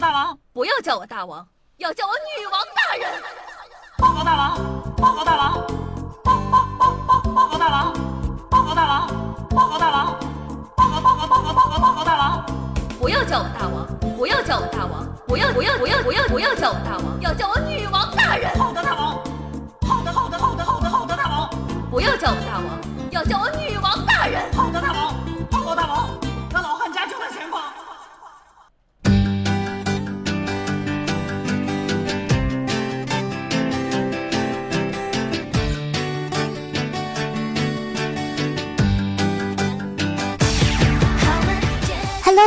狗大王，不要叫我大王，要叫我女王大人。报告大王，报告大王，报报报报报告大王，报告大王，报告大王，报告报告报告报告报告大王。不要叫我大王，不要叫我大王，不要不要不要不要不要叫我大王，要叫我女王大人。好的，大王。好的，好的，好的，好的，好的，大王。不要叫我大王，要叫我女王大人。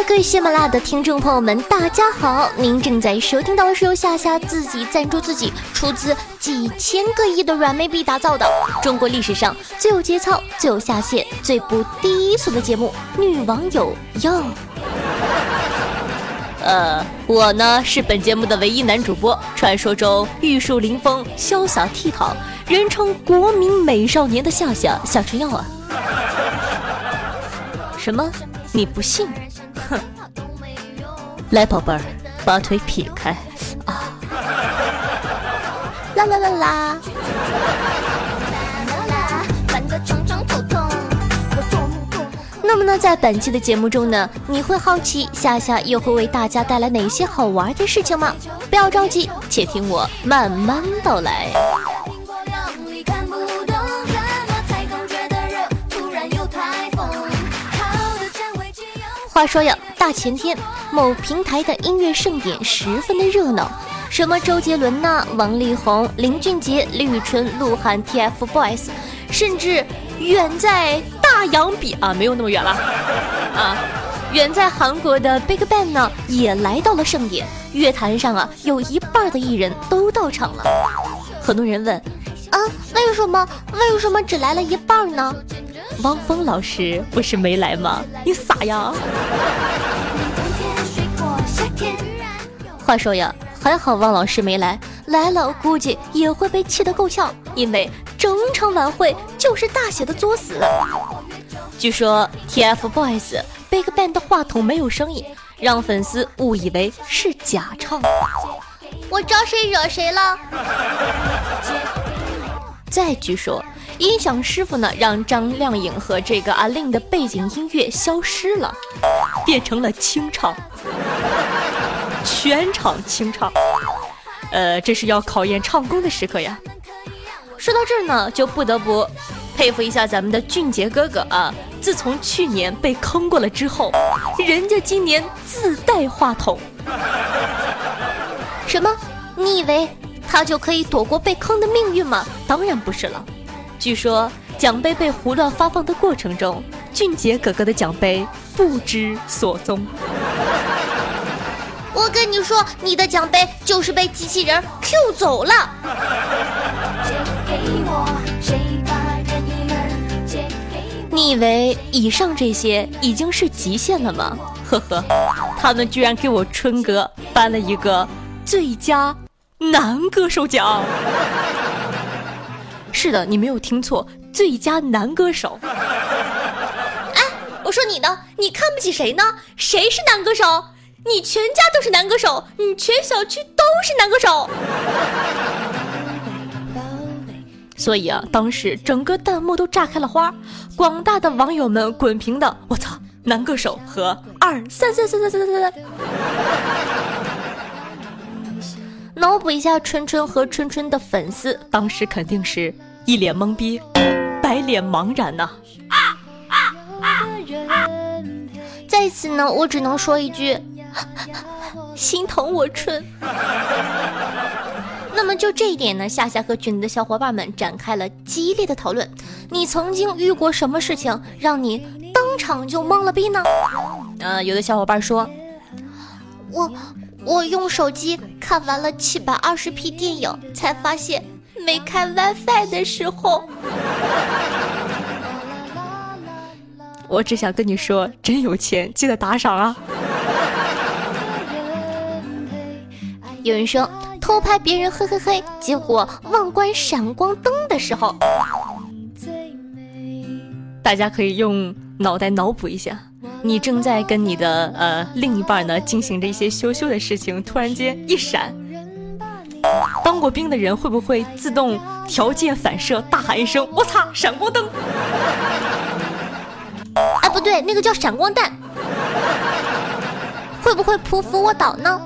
各位喜马拉雅的听众朋友们，大家好！您正在收听到的是由夏夏自己赞助自己，出资几千个亿的软妹币打造的中国历史上最有节操、最有下限、最不低俗的节目《女网友哟》。呃，我呢是本节目的唯一男主播，传说中玉树临风、潇洒倜傥，人称国民美少年的夏夏夏春耀啊！什么？你不信？哼！来，宝贝儿，把腿撇开啊！啦啦啦啦！那么呢，在本期的节目中呢，你会好奇夏夏又会为大家带来哪些好玩的事情吗？不要着急，且听我慢慢道来。话说呀，大前天某平台的音乐盛典十分的热闹，什么周杰伦呐、王力宏、林俊杰、李宇春、鹿晗、TFBOYS，甚至远在大洋彼啊，没有那么远了啊，远在韩国的 BigBang 呢也来到了盛典，乐坛上啊有一半的艺人都到场了。很多人问啊，为什么为什么只来了一半呢？汪峰老师不是没来吗？你傻呀！话说呀，还好汪老师没来，来了估计也会被气得够呛，因为整场晚会就是大写的作死。据说 TFBOYS Big Bang 的话筒没有声音，让粉丝误以为是假唱。我招谁惹谁了？再据说。音响师傅呢，让张靓颖和这个阿令的背景音乐消失了，变成了清唱，全场清唱。呃，这是要考验唱功的时刻呀。说到这儿呢，就不得不佩服一下咱们的俊杰哥哥啊！自从去年被坑过了之后，人家今年自带话筒。什么？你以为他就可以躲过被坑的命运吗？当然不是了。据说奖杯被胡乱发放的过程中，俊杰哥哥的奖杯不知所踪。我跟你说，你的奖杯就是被机器人 Q 走了。你以为以上这些已经是极限了吗？呵呵，他们居然给我春哥颁了一个最佳男歌手奖。是的，你没有听错，最佳男歌手。哎，我说你呢？你看不起谁呢？谁是男歌手？你全家都是男歌手，你全小区都是男歌手。所以啊，当时整个弹幕都炸开了花，广大的网友们滚屏的，我操，男歌手和二三三三三三三三。脑补一下春春和春春的粉丝，当时肯定是一脸懵逼，白脸茫然呐、啊。啊啊啊！在此呢，我只能说一句，心疼我春。那么就这一点呢，夏夏和群里的小伙伴们展开了激烈的讨论。你曾经遇过什么事情让你当场就懵了逼呢？呃，有的小伙伴说，我。我用手机看完了七百二十 P 电影，才发现没开 WiFi 的时候。我只想跟你说，真有钱，记得打赏啊！有人说偷拍别人，嘿嘿嘿，结果忘关闪光灯的时候，大家可以用脑袋脑补一下。你正在跟你的呃另一半呢进行着一些羞羞的事情，突然间一闪，当过兵的人会不会自动条件反射大喊一声“我擦，闪光灯”？哎，不对，那个叫闪光弹。会不会匍匐卧倒呢？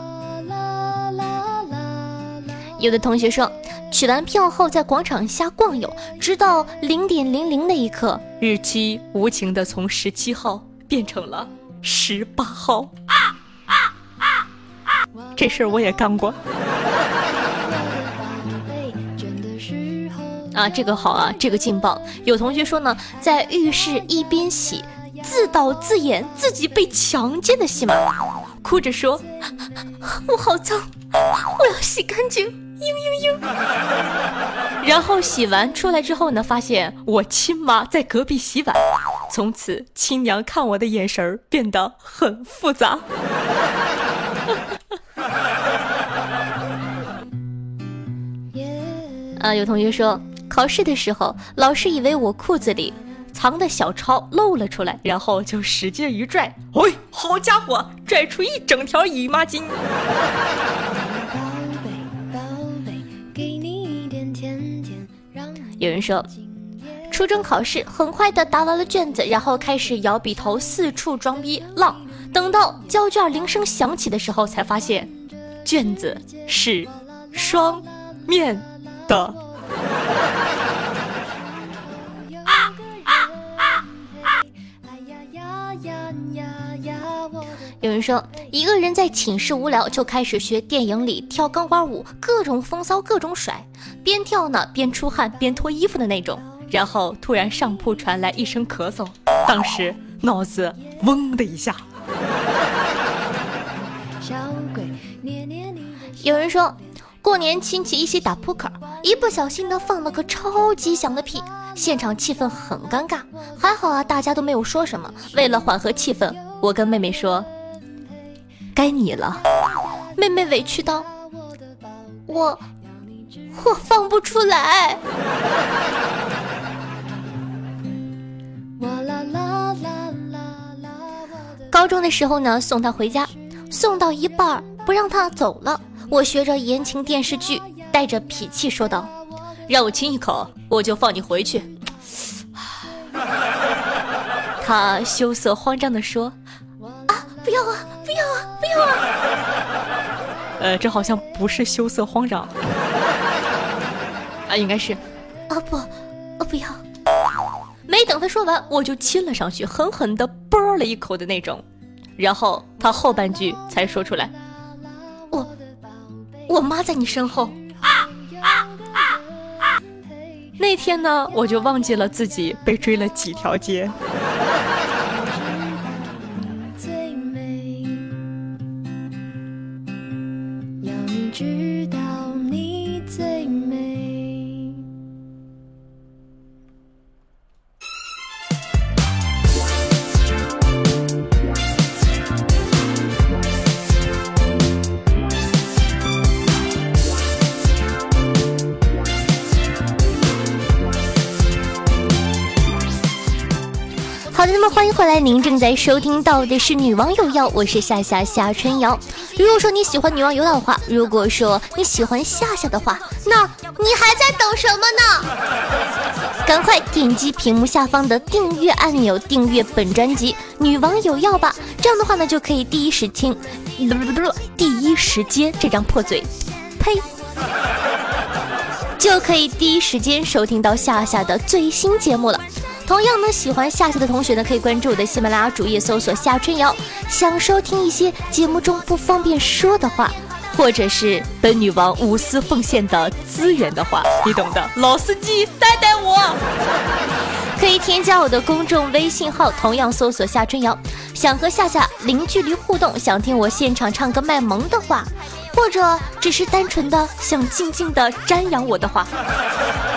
有的同学说，取完票后在广场瞎逛悠，直到零点零零那一刻，日期无情的从十七号变成了十八号。啊啊啊啊这事儿我也干过。啊，这个好啊，这个劲爆！有同学说呢，在浴室一边洗，自导自演自己被强奸的戏码，哭着说：“ 我好脏，我要洗干净。”嘤嘤嘤。然后洗完出来之后呢，发现我亲妈在隔壁洗碗，从此亲娘看我的眼神儿变得很复杂。啊，有同学说。考试的时候，老师以为我裤子里藏的小抄露了出来，然后就使劲一拽，哎，好家伙，拽出一整条姨妈巾。有人说，初中考试很快的答完了卷子，然后开始摇笔头四处装逼浪，等到交卷铃声响起的时候，才发现卷子是双面的。有人说，一个人在寝室无聊，就开始学电影里跳钢管舞，各种风骚，各种甩，边跳呢边出汗边脱衣服的那种。然后突然上铺传来一声咳嗽，当时脑子嗡的一下。有人说。过年亲戚一起打扑克，一不小心呢放了个超级响的屁，现场气氛很尴尬。还好啊，大家都没有说什么。为了缓和气氛，我跟妹妹说：“该你了。”妹妹委屈道：“我我放不出来。”高中的时候呢，送她回家，送到一半不让她走了。我学着言情电视剧，带着脾气说道：“让我亲一口，我就放你回去。”他羞涩慌张地说：“，不要啊，不要啊，不要啊！” 呃，这好像不是羞涩慌张，啊，应该是，啊不，啊不要。没等他说完，我就亲了上去，狠狠的啵了一口的那种。然后他后半句才说出来。我妈在你身后。那天呢，我就忘记了自己被追了几条街。欢迎回来，您正在收听到的是《女王有药》，我是夏夏夏春瑶。如果说你喜欢《女王有药》的话，如果说你喜欢夏夏的话，那你还在等什么呢？赶快点击屏幕下方的订阅按钮，订阅本专辑《女王有药》吧。这样的话呢，就可以第一时听，不不不不，第一时间这张破嘴，呸，就可以第一时间收听到夏夏的最新节目了。同样呢，喜欢夏夏的同学呢，可以关注我的喜马拉雅主页，搜索夏春瑶。想收听一些节目中不方便说的话，或者是本女王无私奉献的资源的话，你懂的。老司机带带我，可以添加我的公众微信号，同样搜索夏春瑶。想和夏夏零距离互动，想听我现场唱歌卖萌的话。或者只是单纯的想静静的瞻仰我的话，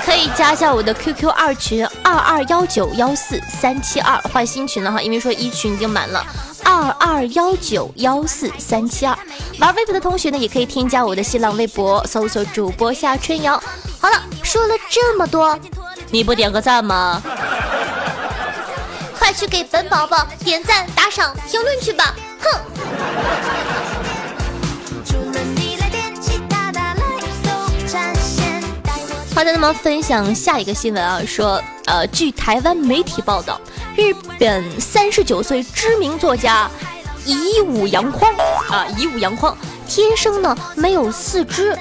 可以加一下我的 QQ 二群二二幺九幺四三七二，换新群了哈，因为说一群已经满了。二二幺九幺四三七二，玩微博的同学呢，也可以添加我的新浪微博，搜索主播夏春瑶。好了，说了这么多，你不点个赞吗？快 快去给本宝宝点赞、打赏、评论去吧！哼。好的，那么分享下一个新闻啊，说，呃，据台湾媒体报道，日本三十九岁知名作家乙武洋匡啊，乙武洋匡天生呢没有四肢，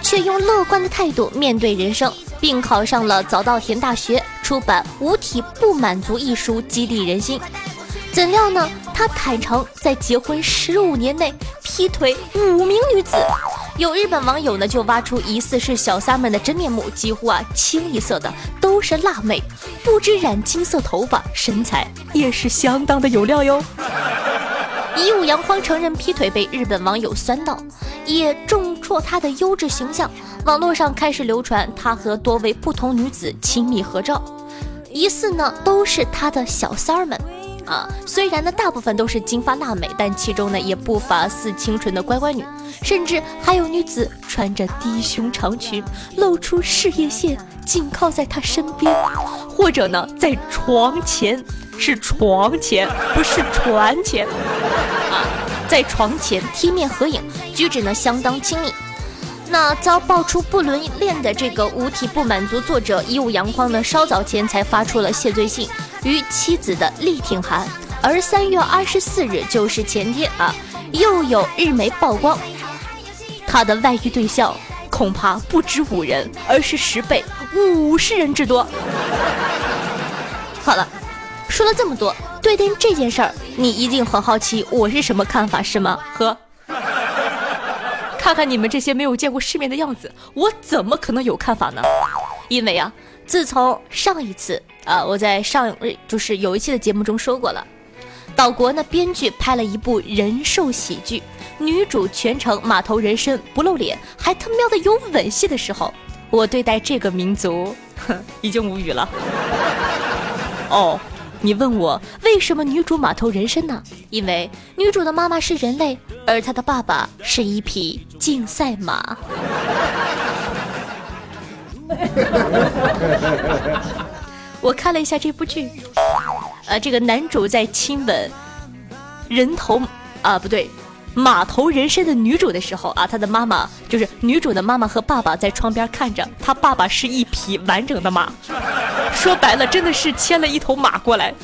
却用乐观的态度面对人生，并考上了早稻田大学，出版《五体不满足》一书，激励人心。怎料呢，他坦诚在结婚十五年内劈腿五名女子。有日本网友呢，就挖出疑似是小三们的真面目，几乎啊清一色的都是辣妹，不知染金色头发，身材也是相当的有料哟。以武扬匡承认劈腿被日本网友酸到，也重挫他的优质形象。网络上开始流传他和多位不同女子亲密合照，疑似呢都是他的小三儿们。啊，虽然呢大部分都是金发辣美，但其中呢也不乏似清纯的乖乖女，甚至还有女子穿着低胸长裙，露出事业线，紧靠在他身边，或者呢在床前，是床前，不是船前，啊，在床前贴面合影，举止呢相当亲密。那遭爆出不伦恋的这个五体不满足作者一武阳光呢，稍早前才发出了谢罪信。与妻子的力挺函，而三月二十四日就是前天啊，又有日媒曝光，他的外遇对象恐怕不止五人，而是十倍，五十人之多。好了，说了这么多，对待这件事儿，你一定很好奇我是什么看法是吗？呵，看看你们这些没有见过世面的样子，我怎么可能有看法呢？因为啊，自从上一次。啊，我在上就是有一期的节目中说过了，岛国呢编剧拍了一部人兽喜剧，女主全程马头人身不露脸，还他喵的有吻戏的时候，我对待这个民族，已经无语了。哦，你问我为什么女主马头人身呢？因为女主的妈妈是人类，而她的爸爸是一匹竞赛马。我看了一下这部剧，呃，这个男主在亲吻人头啊，不对，马头人身的女主的时候啊，他的妈妈就是女主的妈妈和爸爸在窗边看着，他爸爸是一匹完整的马，说白了真的是牵了一头马过来。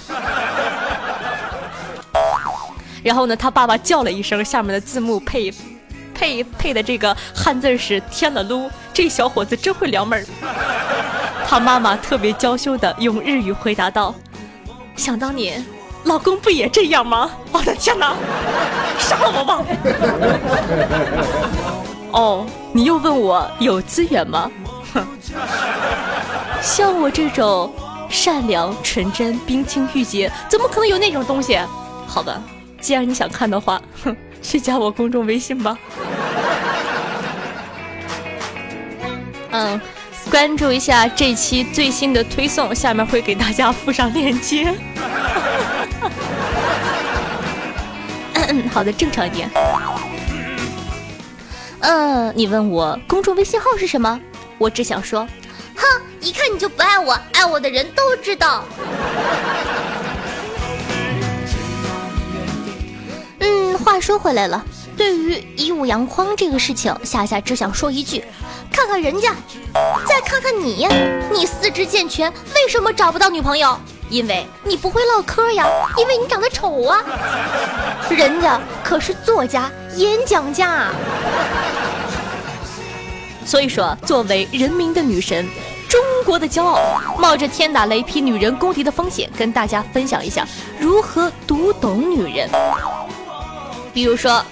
然后呢，他爸爸叫了一声，下面的字幕配配配的这个汉字是添了撸，这小伙子真会撩妹儿。他妈妈特别娇羞的用日语回答道：“想当年，老公不也这样吗？”我的天哪，杀了我吧！哦，你又问我有资源吗？哼，像我这种善良、纯真、冰清玉洁，怎么可能有那种东西？好吧，既然你想看的话，哼，去加我公众微信吧。嗯。关注一下这期最新的推送，下面会给大家附上链接。嗯，好的，正常一点。嗯，你问我公众微信号是什么？我只想说，哼，一看你就不爱我，爱我的人都知道。嗯，话说回来了，对于一五阳光这个事情，夏夏只想说一句。看看人家，再看看你，你四肢健全，为什么找不到女朋友？因为你不会唠嗑呀，因为你长得丑啊。人家可是作家、演讲家。所以说，作为人民的女神，中国的骄傲，冒着天打雷劈女人公敌的风险，跟大家分享一下如何读懂女人。比如说，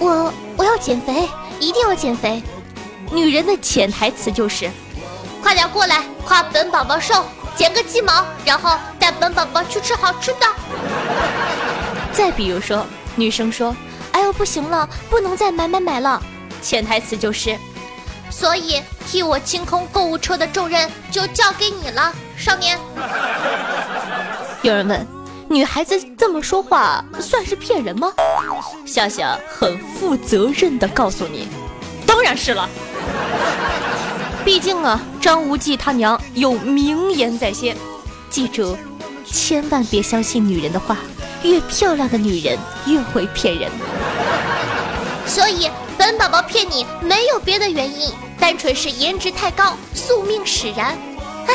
我我要减肥。一定要减肥，女人的潜台词就是，快点过来夸本宝宝瘦，剪个鸡毛，然后带本宝宝去吃好吃的。再比如说，女生说，哎呦不行了，不能再买买买了，潜台词就是，所以替我清空购物车的重任就交给你了，少年。有人问。女孩子这么说话算是骗人吗？夏夏很负责任的告诉你，当然是了。毕竟啊，张无忌他娘有名言在先，记住千万别相信女人的话，越漂亮的女人越会骗人。所以本宝宝骗你没有别的原因，单纯是颜值太高，宿命使然。唉，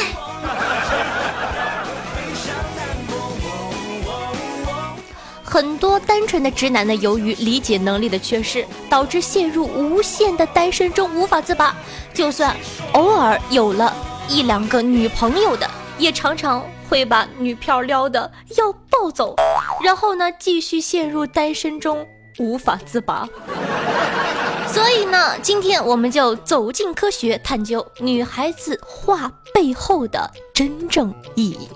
很多单纯的直男呢，由于理解能力的缺失，导致陷入无限的单身中无法自拔。就算偶尔有了一两个女朋友的，也常常会把女票撩的要暴走，然后呢，继续陷入单身中无法自拔。所以呢，今天我们就走进科学，探究女孩子话背后的真正意义。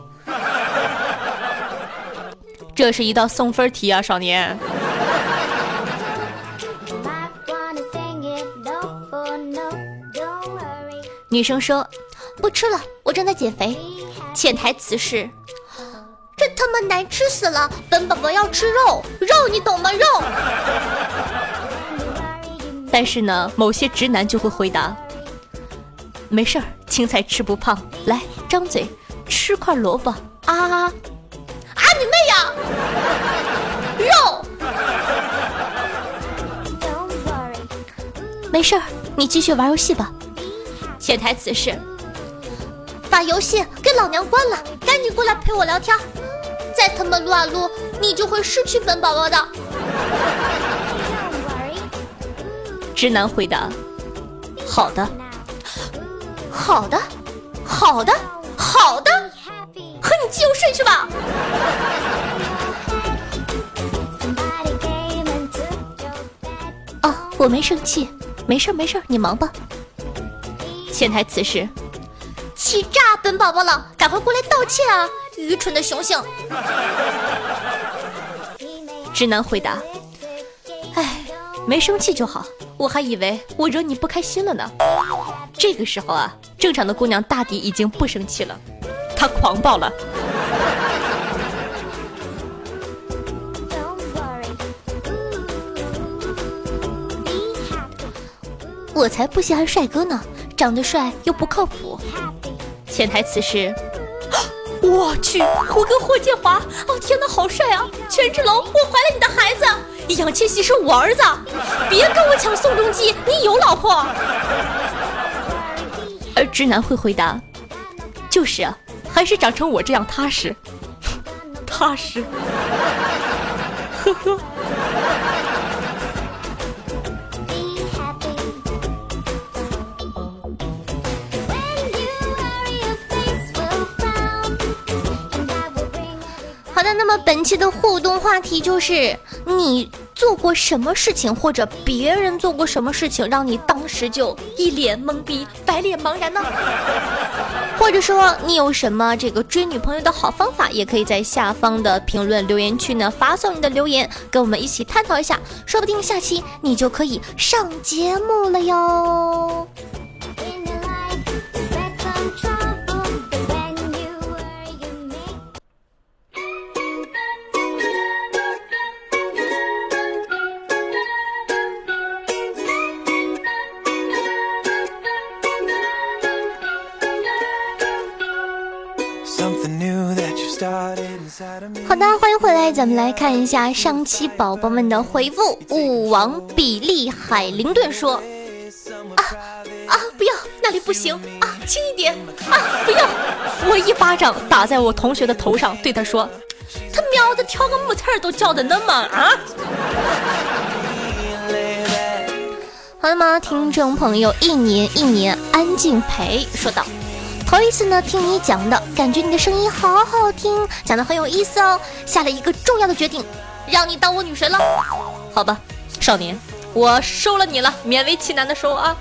这是一道送分题啊，少年。女生说：“不吃了，我正在减肥。”潜台词是：“这他妈难吃死了！本宝宝要吃肉，肉你懂吗？肉。”但是呢，某些直男就会回答：“没事儿，青菜吃不胖，来张嘴吃块萝卜啊啊你妹呀！肉。没事儿，你继续玩游戏吧。”潜台词是：把游戏给老娘关了，赶紧过来陪我聊天。再他妈撸啊撸，你就会失去本宝宝的。直男回答：好的，好的，好的，好的，就睡去吧。哦，我没生气，没事没事，你忙吧。潜台词是：气炸本宝宝了，赶快过来道歉啊！愚蠢的雄性。直男回答：哎，没生气就好。我还以为我惹你不开心了呢。这个时候啊，正常的姑娘大抵已经不生气了，她狂暴了。我才不稀罕帅哥呢，长得帅又不靠谱。潜台词是：我去，我跟霍建华，哦天哪，好帅啊！权志龙，我怀了你的孩子。易烊千玺是我儿子，别跟我抢宋仲基，你有老婆。而直男会回答：就是啊，还是长成我这样踏实，踏实。呵呵。的，那么本期的互动话题就是你做过什么事情，或者别人做过什么事情，让你当时就一脸懵逼、白脸茫然呢？或者说你有什么这个追女朋友的好方法，也可以在下方的评论留言区呢发送你的留言，跟我们一起探讨一下，说不定下期你就可以上节目了哟。好的，欢迎回来，咱们来看一下上期宝宝们的回复。武王比利海灵顿说：“啊啊，不要，那里不行啊，轻一点啊，不要！”我一巴掌打在我同学的头上，对他说：“他喵的，挑个木刺儿都叫的那么啊！” 好了吗，听众朋友，一年一年安静陪说道。头一次呢，听你讲的感觉你的声音好好听，讲的很有意思哦。下了一个重要的决定，让你当我女神了。好吧，少年，我收了你了，勉为其难的收啊。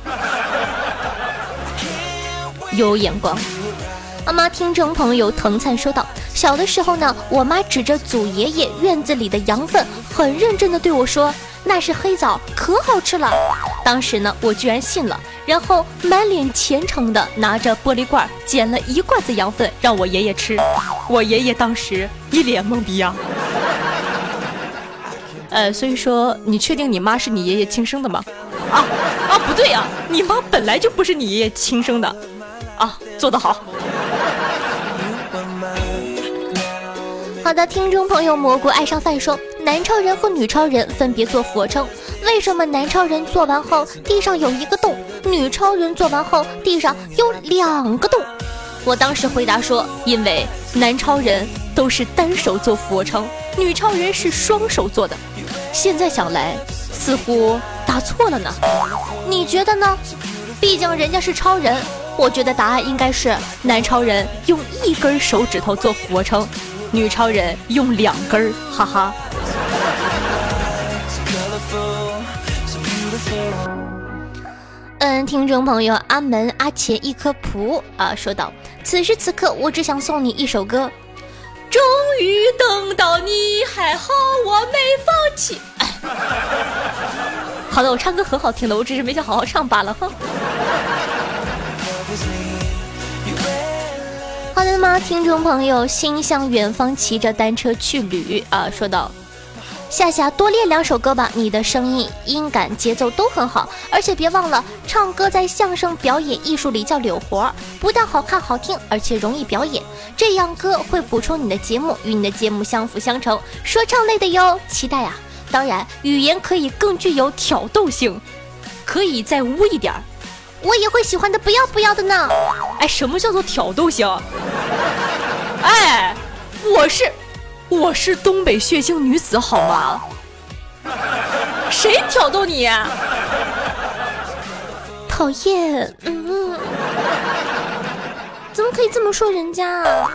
有眼光。妈妈，听众朋友藤灿说道：小的时候呢，我妈指着祖爷爷院子里的羊粪，很认真的对我说。那是黑枣，可好吃了。当时呢，我居然信了，然后满脸虔诚的拿着玻璃罐捡了一罐子羊粪让我爷爷吃。我爷爷当时一脸懵逼啊。呃，所以说，你确定你妈是你爷爷亲生的吗？啊啊，不对呀，你妈本来就不是你爷爷亲生的。啊，做得好。好的，听众朋友蘑菇爱上饭说，男超人和女超人分别做俯卧撑，为什么男超人做完后地上有一个洞，女超人做完后地上有两个洞？我当时回答说，因为男超人都是单手做俯卧撑，女超人是双手做的。现在想来，似乎答错了呢。你觉得呢？毕竟人家是超人。我觉得答案应该是男超人用一根手指头做俯卧撑，女超人用两根儿，哈哈。嗯，听众朋友阿门阿钱一颗蒲啊，说道：此时此刻，我只想送你一首歌。终于等到你，还好我没放弃。好的，我唱歌很好听的，我只是没想好好唱罢了哈。好的吗，听众朋友，心向远方，骑着单车去旅啊！说道：夏夏多练两首歌吧，你的声音、音感、节奏都很好，而且别忘了，唱歌在相声表演艺术里叫柳活，不但好看好听，而且容易表演。这样歌会补充你的节目，与你的节目相辅相成。说唱类的哟，期待啊！当然，语言可以更具有挑逗性，可以再污一点儿。我也会喜欢的，不要不要的呢。哎，什么叫做挑逗型？哎，我是我是东北血腥女子，好吗？谁挑逗你？讨厌，嗯，怎么可以这么说人家？啊？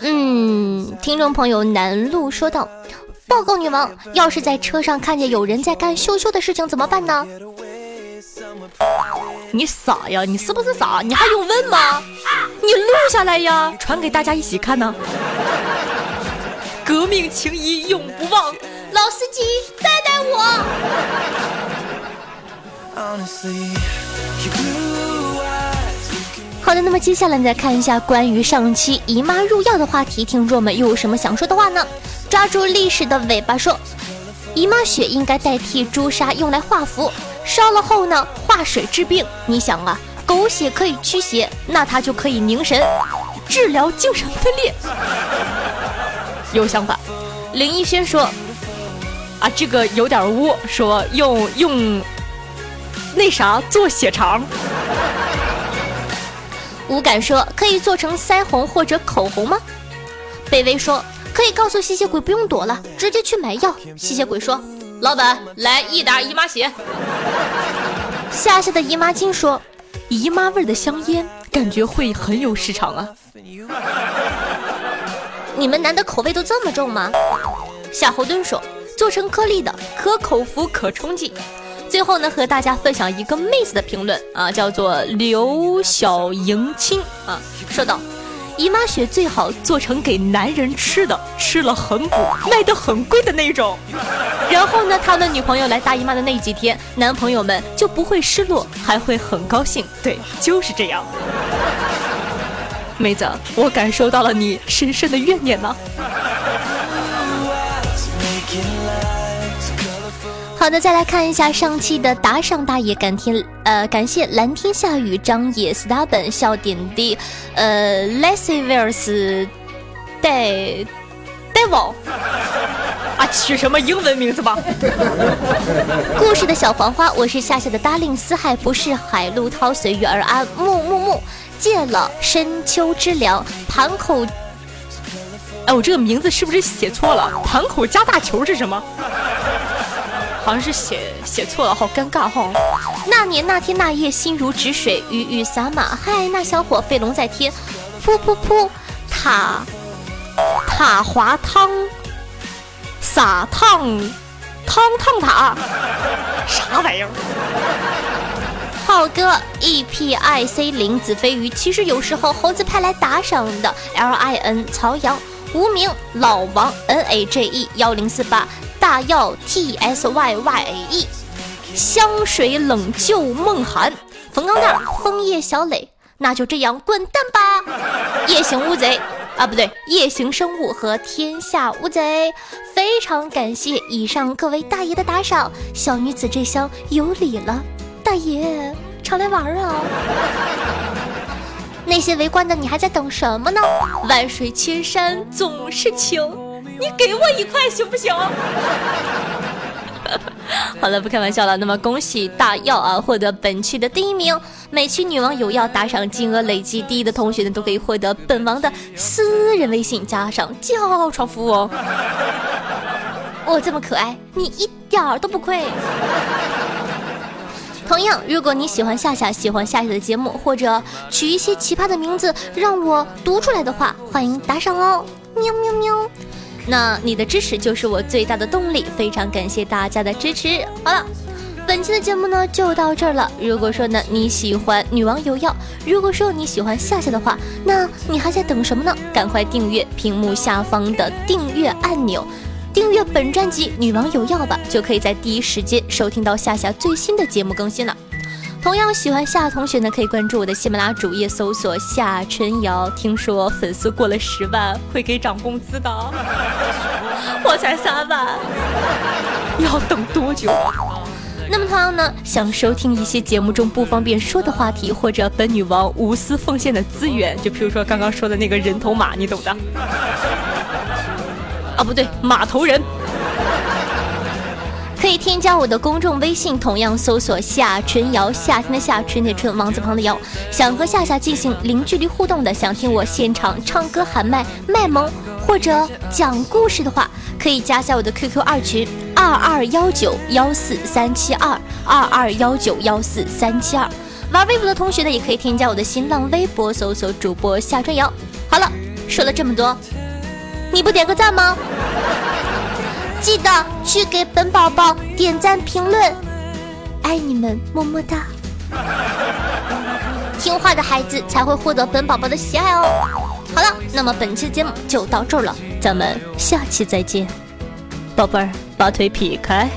嗯听众朋友南路说道：“报告女王，要是在车上看见有人在干羞羞的事情怎么办呢？”你傻呀？你是不是傻？你还用问吗？你录下来呀，传给大家一起看呢。革命情谊永不忘，老司机带带我。好的，那么接下来你再看一下关于上期姨妈入药的话题，听众们又有什么想说的话呢？抓住历史的尾巴说，姨妈血应该代替朱砂用来画符，烧了后呢化水治病。你想啊，狗血可以驱邪，那它就可以凝神，治疗精神分裂。有想法。林逸轩说，啊这个有点污，说用用那啥做血肠。无感说可以做成腮红或者口红吗？北威说可以告诉吸血鬼不用躲了，直接去买药。吸血鬼说：“老板，来一打姨妈血。”夏夏的姨妈巾说：“姨妈味的香烟，感觉会很有市场啊。”你们男的口味都这么重吗？夏侯惇说：“做成颗粒的，可口服，可冲剂。”最后呢，和大家分享一个妹子的评论啊，叫做刘小迎亲啊，说道：姨妈血最好做成给男人吃的，吃了很补，卖的很贵的那种。然后呢，他们女朋友来大姨妈的那几天，男朋友们就不会失落，还会很高兴。对，就是这样。妹子，我感受到了你深深的怨念呢。好的，再来看一下上期的打赏大爷，感天呃感谢蓝天下雨张野 stubborn 笑点低，呃 lessivers 戴戴宝啊，取什么英文名字吧？故事的小黄花，我是夏夏的 darling，四海不是海，陆涛随遇而安，木木木借了深秋之凉，盘口，哎，我这个名字是不是写错了？盘口加大球是什么？好像是写写错了，好尴尬哈！那年那天那夜，心如止水，雨雨洒满。嗨，那小伙飞龙在天，噗噗噗，塔塔滑汤，撒烫汤烫塔，啥玩意儿？浩哥 E P I C 林子飞鱼，其实有时候猴子派来打赏的。L I N 曹阳无名老王 N A J E 幺零四八。大药 T S Y Y A E，香水冷旧梦寒，冯钢蛋枫叶小磊，那就这样滚蛋吧！夜行乌贼啊，不对，夜行生物和天下乌贼。非常感谢以上各位大爷的打赏，小女子这厢有礼了，大爷常来玩啊！那些围观的，你还在等什么呢？万水千山总是情，你给我一块行不行？好了，不开玩笑了。那么恭喜大耀啊，获得本区的第一名。每期女王有要打赏金额累计第一的同学呢，都可以获得本王的私人微信，加上叫床服务哦。我 这么可爱，你一点儿都不亏。同样，如果你喜欢夏夏，喜欢夏夏的节目，或者取一些奇葩的名字让我读出来的话，欢迎打赏哦。喵喵喵。那你的支持就是我最大的动力，非常感谢大家的支持。好了，本期的节目呢就到这儿了。如果说呢你喜欢女王有药，如果说你喜欢夏夏的话，那你还在等什么呢？赶快订阅屏幕下方的订阅按钮，订阅本专辑《女王有药》吧，就可以在第一时间收听到夏夏最新的节目更新了。同样喜欢夏同学呢，可以关注我的喜马拉主页，搜索夏春瑶。听说粉丝过了十万会给涨工资的，我才三万，要等多久？那么同样呢，想收听一些节目中不方便说的话题，或者本女王无私奉献的资源，就比如说刚刚说的那个人头马，你懂的。啊，不对，马头人。可以添加我的公众微信，同样搜索夏春瑶，夏天的夏，春天的春，王字旁的瑶。想和夏夏进行零距离互动的，想听我现场唱歌喊麦卖萌或者讲故事的话，可以加下我的 QQ 二群二二幺九幺四三七二二二幺九幺四三七二。玩微博的同学呢，也可以添加我的新浪微博，搜索主播夏春瑶。好了，说了这么多，你不点个赞吗？记得去给本宝宝点赞评论，爱你们，么么哒！听话的孩子才会获得本宝宝的喜爱哦。好了，那么本期节目就到这儿了，咱们下期再见，宝贝儿，把腿劈开。